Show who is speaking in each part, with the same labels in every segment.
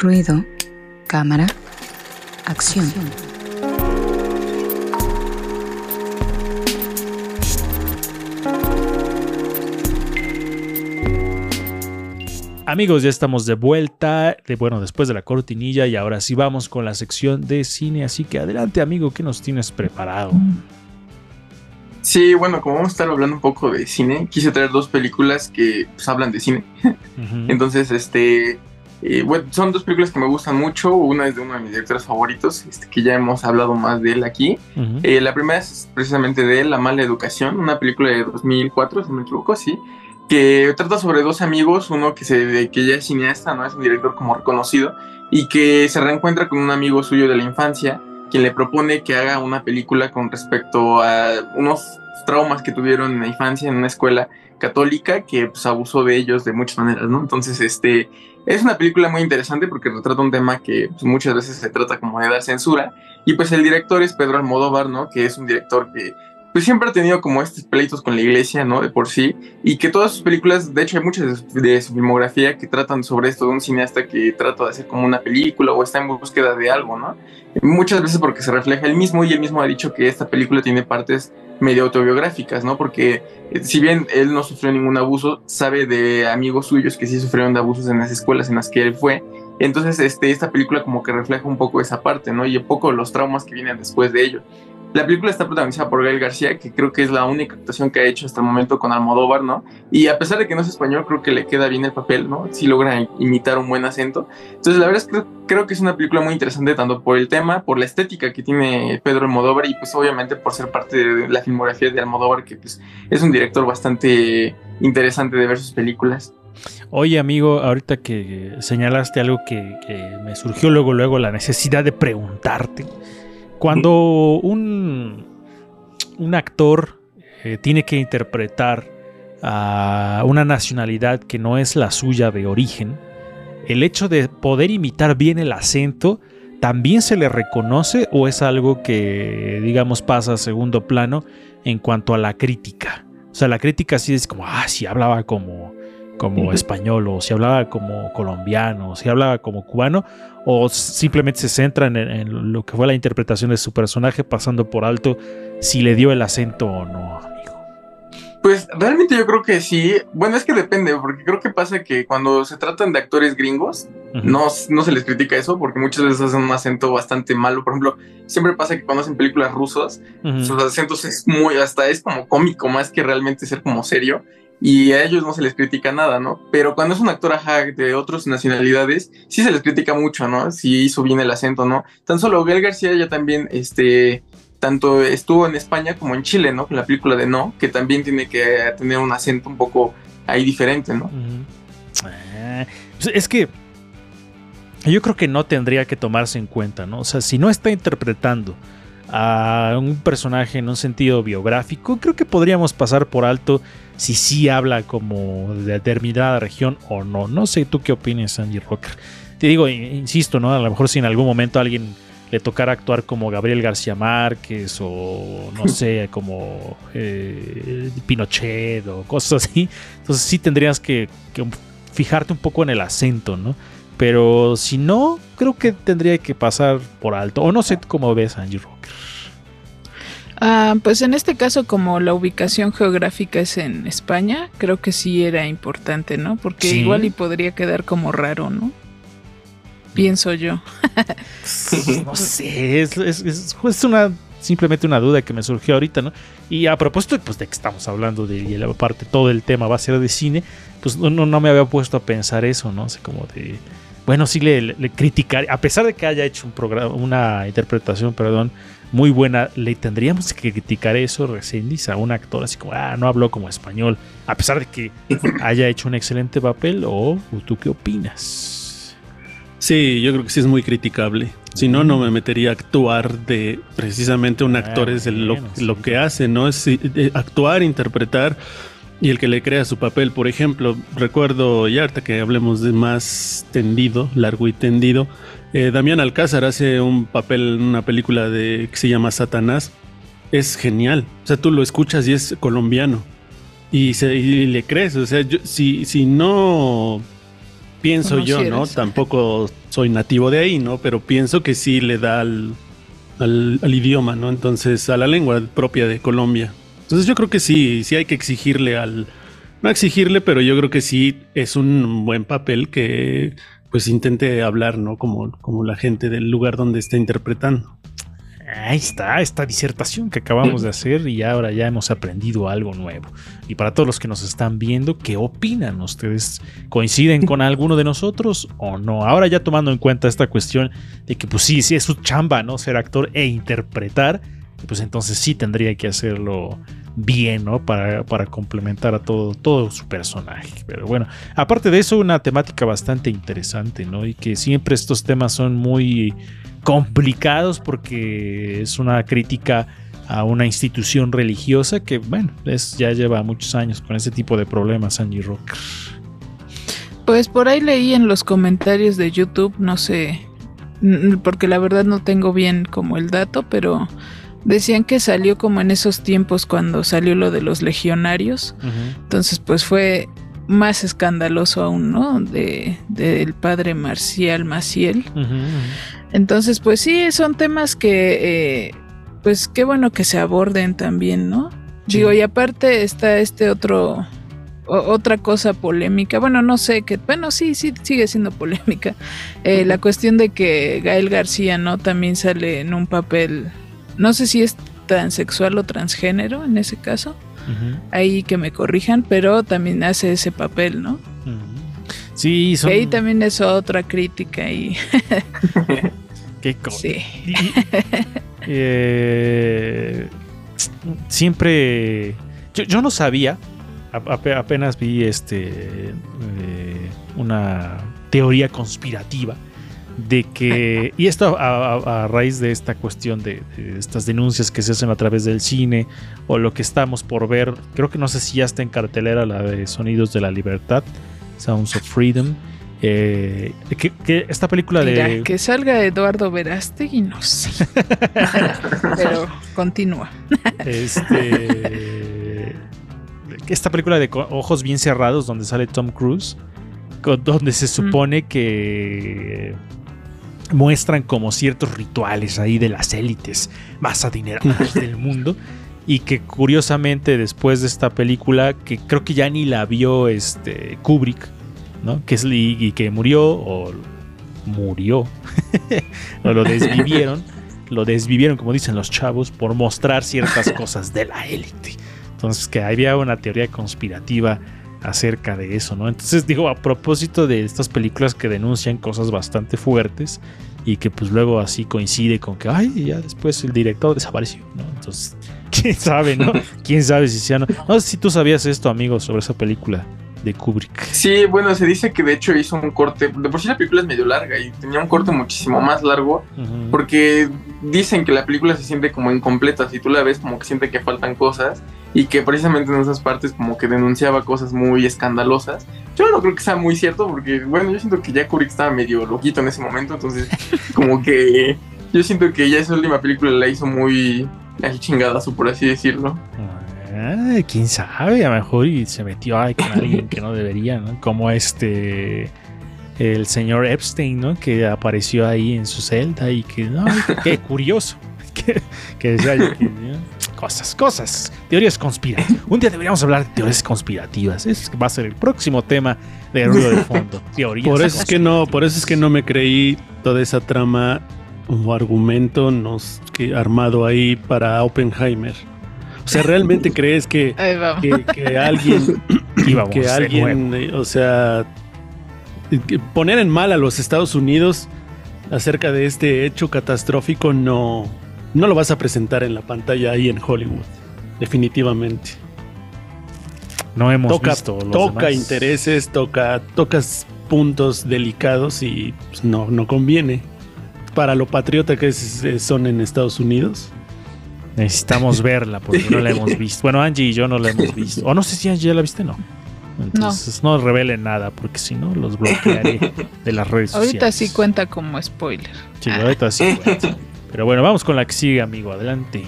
Speaker 1: Ruido, cámara, acción.
Speaker 2: Amigos, ya estamos de vuelta, de, bueno, después de la cortinilla y ahora sí vamos con la sección de cine, así que adelante amigo, ¿qué nos tienes preparado?
Speaker 3: Sí, bueno, como vamos a estar hablando un poco de cine, quise traer dos películas que pues, hablan de cine. Entonces, este, eh, bueno, son dos películas que me gustan mucho. Una es de uno de mis directores favoritos, este, que ya hemos hablado más de él aquí. Eh, la primera es precisamente de La mala educación, una película de 2004, si no me equivoco, sí que trata sobre dos amigos, uno que, se, que ya es cineasta, no es un director como reconocido, y que se reencuentra con un amigo suyo de la infancia, quien le propone que haga una película con respecto a unos traumas que tuvieron en la infancia en una escuela católica que pues, abusó de ellos de muchas maneras, ¿no? Entonces, este, es una película muy interesante porque retrata un tema que pues, muchas veces se trata como de dar censura, y pues el director es Pedro Almodóvar, ¿no? Que es un director que pues siempre ha tenido como estos pleitos con la iglesia, ¿no? De por sí. Y que todas sus películas, de hecho hay muchas de, su filmografía que tratan sobre esto de un cineasta que trata de hacer como una película o está en búsqueda de algo, ¿no? Muchas veces porque se refleja él mismo y él mismo ha dicho que esta película tiene partes medio autobiográficas, ¿no? Porque eh, si bien él no sufrió ningún abuso, sabe de amigos suyos que sí sufrieron de abusos en las escuelas en las que él fue. Entonces, este, esta película como que refleja un poco esa parte, ¿no? Y un poco los traumas que vienen después de ello. La película está protagonizada por Gael García, que creo que es la única actuación que ha hecho hasta el momento con Almodóvar, ¿no? Y a pesar de que no es español, creo que le queda bien el papel, ¿no? Sí logra imitar un buen acento. Entonces, la verdad es que creo que es una película muy interesante, tanto por el tema, por la estética que tiene Pedro Almodóvar y pues obviamente por ser parte de la filmografía de Almodóvar, que pues es un director bastante interesante de ver sus películas.
Speaker 2: Oye amigo, ahorita que señalaste algo que, que me surgió luego, luego la necesidad de preguntarte. Cuando un, un actor eh, tiene que interpretar a una nacionalidad que no es la suya de origen, el hecho de poder imitar bien el acento también se le reconoce o es algo que, digamos, pasa a segundo plano en cuanto a la crítica. O sea, la crítica sí es como, ah, si hablaba como, como español o si hablaba como colombiano o si hablaba como cubano o simplemente se centran en, lo que fue la interpretación de su personaje pasando por alto si le dio el acento o no, amigo.
Speaker 3: Pues realmente yo creo que sí. Bueno, es que depende, porque creo que pasa que cuando se tratan de actores gringos, no, no se les critica eso, porque muchas veces hacen un acento bastante malo. Por ejemplo, siempre pasa que cuando hacen películas rusas, sus acentos es muy, hasta es como cómico, más que realmente ser como serio y a ellos no se les critica nada, ¿no? Pero cuando es un actor ajá, de otras nacionalidades, sí se les critica mucho, ¿no? Si hizo bien el acento, ¿no? Tan solo Gael García ya también, este, tanto estuvo en España como en Chile, ¿no? Con la película de No, que también tiene que tener un acento un poco ahí diferente, ¿no?
Speaker 2: Pues es que yo creo que no tendría que tomarse en cuenta, ¿no? O sea, si no está interpretando a un personaje en un sentido biográfico, creo que podríamos pasar por alto si sí habla como de determinada región o no. No sé tú qué opinas, Angie Rocker. Te digo, insisto, ¿no? A lo mejor si en algún momento alguien le tocara actuar como Gabriel García Márquez o no sé, como eh, Pinochet o cosas así. Entonces sí tendrías que, que, fijarte un poco en el acento, ¿no? Pero si no, creo que tendría que pasar por alto. O no sé cómo ves, Angie Rocker.
Speaker 4: Ah, pues en este caso, como la ubicación geográfica es en España, creo que sí era importante, ¿no? Porque igual y podría quedar como raro, ¿no? Pienso yo.
Speaker 2: no sé, es, es, una simplemente una duda que me surgió ahorita, ¿no? Y a propósito, pues de que estamos hablando de y aparte todo el tema va a ser de cine, pues no, no me había puesto a pensar eso, ¿no? sé, como de bueno, sí le, le, criticar, a pesar de que haya hecho un programa, una interpretación, perdón, muy buena, le tendríamos que criticar eso, Resendiz, a un actor así como, ah, no habló como español, a pesar de que haya hecho un excelente papel, o tú qué opinas?
Speaker 5: Sí, yo creo que sí es muy criticable. Si no, no me metería a actuar de precisamente un actor, es lo, lo, que hace, ¿no? Es eh, actuar, interpretar y el que le crea su papel. Por ejemplo, recuerdo, y harta que hablemos de más tendido, largo y tendido, eh, Damián Alcázar hace un papel en una película de, que se llama Satanás. Es genial. O sea, tú lo escuchas y es colombiano. Y, se, le crees. O sea, si, si no pienso yo, ¿no? Tampoco soy nativo de ahí, ¿no? Pero pienso que sí le da al, al, idioma, ¿no? Entonces, a la lengua propia de Colombia. Entonces yo creo que sí, sí hay que exigirle al... No exigirle, pero yo creo que sí es un buen papel que pues intente hablar, ¿no? Como, como la gente del lugar donde está interpretando.
Speaker 2: Ahí está, esta disertación que acabamos de hacer y ahora ya hemos aprendido algo nuevo. Y para todos los que nos están viendo, ¿qué opinan? ¿Ustedes coinciden con alguno de nosotros o no? Ahora ya tomando en cuenta esta cuestión de que pues sí, sí es su chamba, ¿no? Ser actor e interpretar, pues entonces sí tendría que hacerlo bien, ¿no? Para, para complementar a todo, todo su personaje. Pero bueno, aparte de eso, una temática bastante interesante, ¿no? Y que siempre estos temas son muy complicados porque es una crítica a una institución religiosa que, bueno, es, ya lleva muchos años con ese tipo de problemas, Angie Rocker.
Speaker 4: Pues por ahí leí en los comentarios de YouTube, no sé, porque la verdad no tengo bien como el dato, pero decían que salió como en esos tiempos cuando salió lo de los legionarios. Entonces, pues fue más escandaloso aún, ¿no? De del padre Marcial Maciel. Entonces, pues sí, son temas que, eh, pues qué bueno que se aborden también, ¿no? Digo, y aparte está este otro, otra cosa polémica, bueno, no sé, que, bueno, sí, sí, sigue siendo polémica. Eh, la cuestión de que Gael García, ¿no? También sale en un papel, no sé si es transexual o transgénero en ese caso. Ahí que me corrijan, pero también hace ese papel, ¿no?
Speaker 2: Sí,
Speaker 4: son... ahí también es otra crítica y...
Speaker 2: Qué cosa. Sí. Eh, siempre... Yo, no sabía, apenas vi este eh, una teoría conspirativa de que, y esto a, raíz de esta cuestión de, estas denuncias que se hacen a través del cine o lo que estamos por ver, creo que no sé si ya está en cartelera la de Sonidos de la Libertad, Sounds of Freedom. Eh, que, esta película de.
Speaker 4: Que salga Eduardo Verástegui, no sé. Pero continúa.
Speaker 2: Este. esta película de Ojos Bien Cerrados, donde sale Tom Cruise, donde se supone que muestran como ciertos rituales ahí de las élites más adineradas del mundo y que curiosamente después de esta película, que creo que ya ni la vio este Kubrick, ¿no? Que es, y, que murió o murió, o lo desvivieron, lo desvivieron como dicen los chavos por mostrar ciertas cosas de la élite. Entonces que había una teoría conspirativa acerca de eso, ¿no? Entonces digo, a propósito de estas películas que denuncian cosas bastante fuertes y que pues luego así coincide con que, ay, ya después el director desapareció, ¿no? Entonces quién sabe, ¿no? quién sabe si sea. No, no sé si tú sabías esto, amigo, sobre esa película de Kubrick.
Speaker 3: Sí, bueno, se dice que de hecho hizo un corte. De por sí la película es medio larga y tenía un corte muchísimo más largo. Porque dicen que la película se siente como incompleta. Si tú la ves, como que siente que faltan cosas. Y que precisamente en esas partes, como que denunciaba cosas muy escandalosas. Yo no creo que sea muy cierto, porque bueno, yo siento que ya Kubrick estaba medio loquito en ese momento. Entonces, como que yo siento que ya esa última película la hizo muy el chingadazo, por así decirlo.
Speaker 2: Quién sabe, a lo mejor y se metió ahí con alguien que no debería, ¿no? Como este el señor Epstein, ¿no? Que apareció ahí en su celda y que, no, qué curioso. que, cosas, cosas, teorías conspirativas. Un día deberíamos hablar de teorías conspirativas. Es va a ser el próximo tema de ruido de fondo. Teorías
Speaker 5: por eso es que no, por eso es que no me creí toda esa trama como argumento nos, que, armado ahí para Oppenheimer. O sea, ¿realmente crees que, que, alguien, que alguien, eh, o sea, poner en mal a los Estados Unidos acerca de este hecho catastrófico no, no lo vas a presentar en la pantalla ahí en Hollywood, definitivamente.
Speaker 2: No hemos visto
Speaker 5: toca intereses, toca tocas puntos delicados y pues, no no conviene para lo patriota que son en Estados Unidos.
Speaker 2: Necesitamos verla porque no la hemos visto. Bueno, Angie y yo no la hemos visto. O no sé si Angie ya la viste, no. Entonces no, revelen nada porque si no los bloquearé de las redes
Speaker 4: sociales. Ahorita sí cuenta como spoiler.
Speaker 2: Sí, ahorita sí cuenta. Pero bueno, vamos con la que sigue, amigo. Adelante.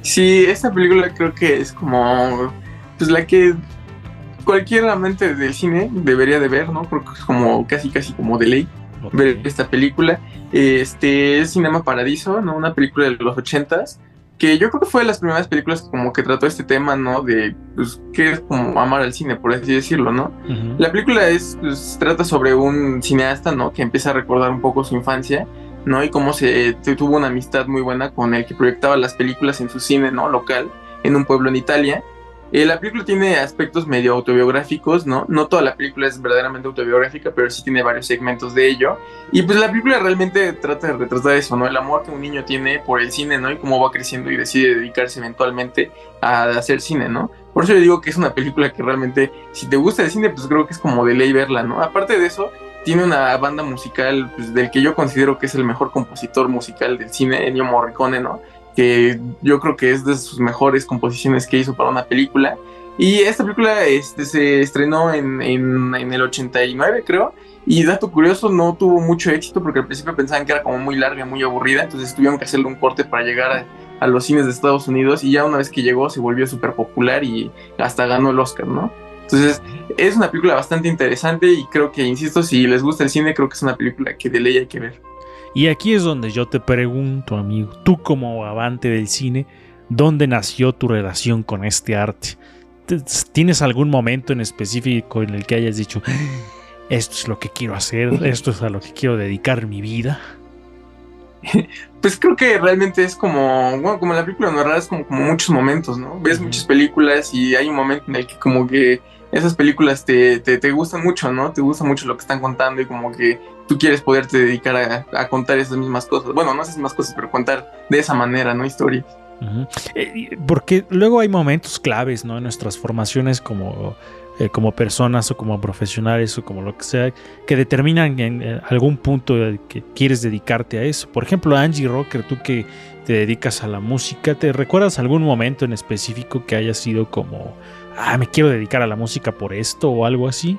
Speaker 3: Sí, esta película creo que es como pues la que cualquier amante del cine debería de ver, ¿no? Porque es como casi, casi como de ley ver esta película. Este es Cinema Paradiso, ¿no? Una película de los ochentas que yo creo que fue de las primeras películas como que trató este tema, ¿no? De, pues, que es como amar al cine, por así decirlo, ¿no? La película es, pues, trata sobre un cineasta, ¿no? Que empieza a recordar un poco su infancia, ¿no? Y cómo se, tuvo una amistad muy buena con el que proyectaba las películas en su cine, ¿no? Local, en un pueblo en Italia. Eh, la película tiene aspectos medio autobiográficos, ¿no? No toda la película es verdaderamente autobiográfica, pero sí tiene varios segmentos de ello. Y pues la película realmente trata de retratar eso, ¿no? El amor que un niño tiene por el cine, ¿no? Y cómo va creciendo y decide dedicarse eventualmente a hacer cine, ¿no? Por eso yo digo que es una película que realmente, si te gusta el cine, pues creo que es como de ley verla, ¿no? Aparte de eso, tiene una banda musical pues, del que yo considero que es el mejor compositor musical del cine, Ennio Morricone, ¿no? Que yo creo que es de sus mejores composiciones que hizo para una película. Y esta película este, se estrenó en, en, en, el 89, creo. Y dato curioso, no tuvo mucho éxito porque al principio pensaban que era como muy larga, muy aburrida. Entonces tuvieron que hacerle un corte para llegar a, a los cines de Estados Unidos. Y ya una vez que llegó se volvió súper popular y hasta ganó el Oscar, ¿no? Entonces es una película bastante interesante y creo que, insisto, si les gusta el cine, creo que es una película que de ley hay que ver.
Speaker 2: Y aquí es donde yo te pregunto, amigo, tú como avante del cine, ¿dónde nació tu relación con este arte? ¿Tienes algún momento en específico en el que hayas dicho, esto es lo que quiero hacer, esto es a lo que quiero dedicar mi vida?
Speaker 3: Pues creo que realmente es como, bueno, como la película no rara es como, como muchos momentos, ¿no? Ves muchas películas y hay un momento en el que como que esas películas te, te, gustan mucho, ¿no? Te gusta mucho lo que están contando y como que tú quieres poderte dedicar a, contar esas mismas cosas. Bueno, no esas mismas cosas, pero contar de esa manera, ¿no? Historias.
Speaker 2: Eh, porque luego hay momentos claves, ¿no? En nuestras formaciones como, eh, como personas o como profesionales o como lo que sea, que determinan en, algún punto que quieres dedicarte a eso. Por ejemplo, Angie Rocker, tú que te dedicas a la música, ¿te recuerdas algún momento en específico que haya sido como ah, me quiero dedicar a la música por esto o algo así?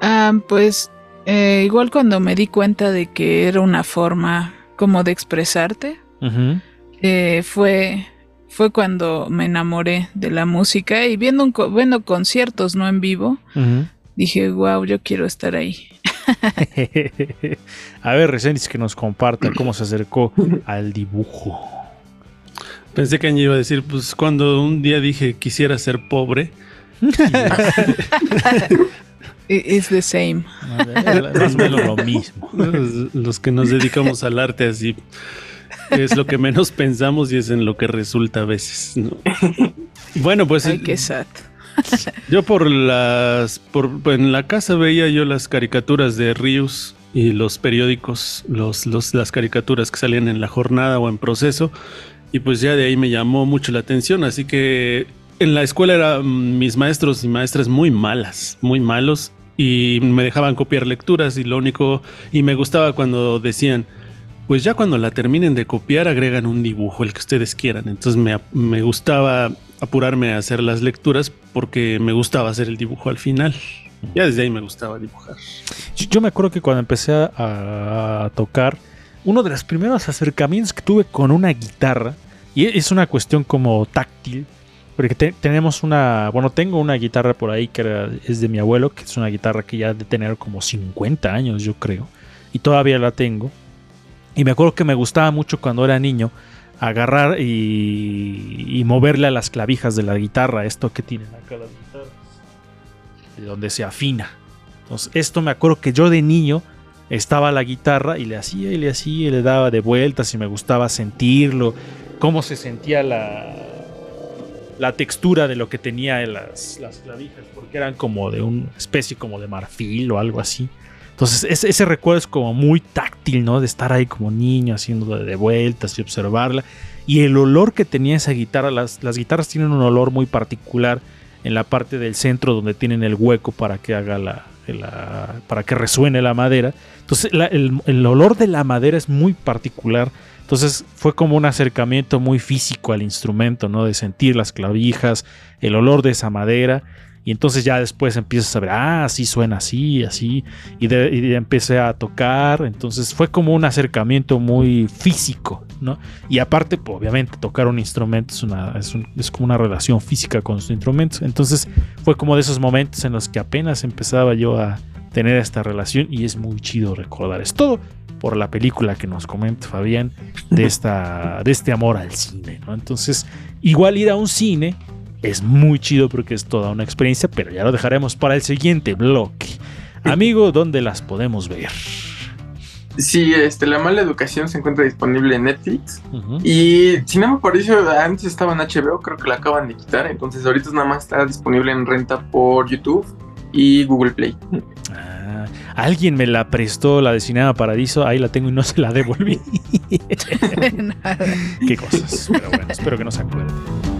Speaker 4: Ah, pues eh, igual cuando me di cuenta de que era una forma como de expresarte, eh, fue, fue cuando me enamoré de la música y viendo, un, conciertos no en vivo, dije, wow, yo quiero estar ahí.
Speaker 2: a ver, Resenis que nos comparta cómo se acercó al dibujo.
Speaker 5: Pensé que iba a decir, pues cuando un día dije quisiera ser pobre.
Speaker 4: Es the same.
Speaker 2: Es lo mismo.
Speaker 5: Los, que nos dedicamos al arte así es lo que menos pensamos y es en lo que resulta a veces. Bueno, pues.
Speaker 4: Ay, qué sad.
Speaker 5: Yo por las. Por, en la casa veía yo las caricaturas de Rius y los periódicos, los, los, las caricaturas que salían en la jornada o en proceso. Y pues ya de ahí me llamó mucho la atención, así que en la escuela eran mis maestros y maestras muy malas, muy malos y me dejaban copiar lecturas y lo único y me gustaba cuando decían pues ya cuando la terminen de copiar agregan un dibujo el que ustedes quieran entonces me, me gustaba apurarme a hacer las lecturas porque me gustaba hacer el dibujo al final. Ya desde ahí me gustaba dibujar.
Speaker 2: Yo me acuerdo que cuando empecé a, a tocar uno de los primeros acercamientos que tuve con una guitarra, y es una cuestión como táctil, porque tenemos una, bueno, tengo una guitarra por ahí que es de mi abuelo, que es una guitarra que ya de tener como 50 años, yo creo, y todavía la tengo. Y me acuerdo que me gustaba mucho cuando era niño agarrar y, y moverle a las clavijas de la guitarra, esto que tienen acá las guitarras, de donde se afina. Entonces, esto me acuerdo que yo de niño estaba la guitarra y le hacía y le hacía y le daba de vueltas y me gustaba sentirlo, cómo se sentía la, la textura de lo que tenía las, las clavijas, porque eran como de una especie como de marfil o algo así. Entonces ese, ese, recuerdo es como muy táctil, ¿no? De estar ahí como niño haciendo de vueltas y observarla. Y el olor que tenía esa guitarra, las, las guitarras tienen un olor muy particular en la parte del centro donde tienen el hueco para que haga la, para que resuene la madera. Entonces el, olor de la madera es muy particular. Entonces fue como un acercamiento muy físico al instrumento, ¿no? De sentir las clavijas, el olor de esa madera. Y entonces ya después empiezas a ver, ah, así suena así, así. Y, empecé a tocar. Entonces fue como un acercamiento muy físico, ¿no? Y aparte, pues, obviamente, tocar un instrumento es, una, es, como una relación física con su instrumento. Entonces, fue como de esos momentos en los que apenas empezaba yo a tener esta relación y es muy chido recordar. Es todo por la película que nos comenta Fabián de, esta, de este amor al cine, ¿no? Entonces, igual ir a un cine es muy chido porque es toda una experiencia, pero ya lo dejaremos para el siguiente bloque. Amigo, ¿dónde las podemos ver?
Speaker 3: Sí, este, La Mala Educación se encuentra disponible en Netflix. Y si no me parece, antes estaba en HBO, creo que la acaban de quitar. Entonces ahorita nada más está disponible en renta por YouTube y Google Play.
Speaker 2: Ah, alguien me la prestó, la de Cinema Paradiso, ahí la tengo y no se la devolví. Qué cosas, pero bueno, espero que no se acuerden.